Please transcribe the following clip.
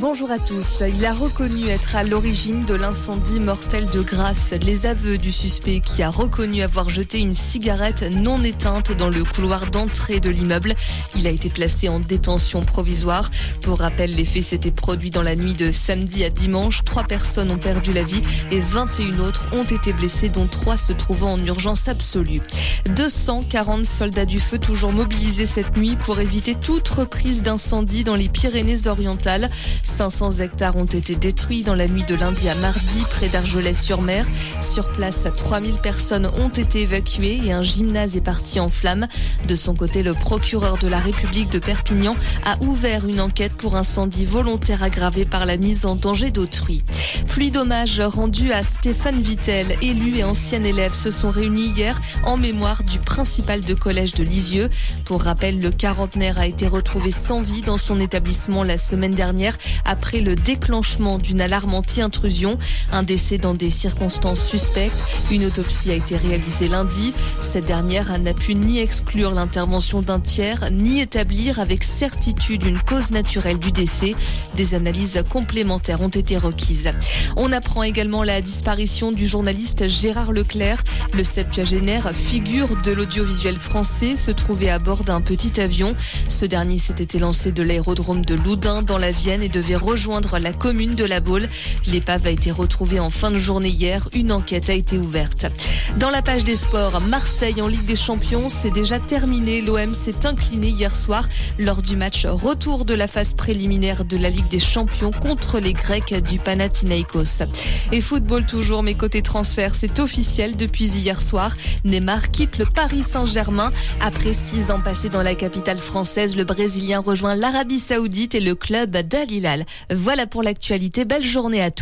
Bonjour à tous. Il a reconnu être à l'origine de l'incendie mortel de Grasse. Les aveux du suspect qui a reconnu avoir jeté une cigarette non éteinte dans le couloir d'entrée de l'immeuble. Il a été placé en détention provisoire. Pour rappel, les faits s'étaient produits dans la nuit de samedi à dimanche. Trois personnes ont perdu la vie et 21 autres ont été blessées, dont trois se trouvant en urgence absolue. 240 soldats du feu toujours mobilisés cette nuit pour éviter toute reprise d'incendie dans les Pyrénées-Orientales. 500 hectares ont été détruits dans la nuit de lundi à mardi près d'Argelès-sur-Mer. Sur place, 3000 personnes ont été évacuées et un gymnase est parti en flammes. De son côté, le procureur de la République de Perpignan a ouvert une enquête pour incendie volontaire aggravé par la mise en danger d'autrui. Pluie d'hommage rendu à Stéphane Vittel, élu et ancien élève, se sont réunis hier en mémoire du principal de collège de Lisieux. Pour rappel, le quarantenaire a été retrouvé sans vie dans son établissement la semaine dernière après le déclenchement d'une alarme anti-intrusion. Un décès dans des circonstances suspectes. Une autopsie a été réalisée lundi. Cette dernière n'a pu ni exclure l'intervention d'un tiers, ni établir avec certitude une cause naturelle du décès. Des analyses complémentaires ont été requises. On apprend également la disparition du journaliste Gérard Leclerc. Le septuagénaire, figure de l'audiovisuel français, se trouvait à bord d'un petit avion. Ce dernier s'était lancé de l'aérodrome de Loudun dans la Vienne et devait rejoindre la commune de La Baule. L'épave a été retrouvée en fin de journée hier. Une enquête a été ouverte. Dans la page des sports, Marseille en Ligue des Champions, c'est déjà terminé. L'OM s'est incliné hier soir lors du match retour de la phase préliminaire de la Ligue des Champions contre les Grecs du Panathinaikos. Et football toujours, mais côté transfert, c'est officiel depuis hier soir. Neymar quitte le Paris Saint-Germain. Après six ans passés dans la capitale française, le Brésilien rejoint l'Arabie Saoudite et le club d'Al Hilal. Voilà pour l'actualité. Belle journée à tous.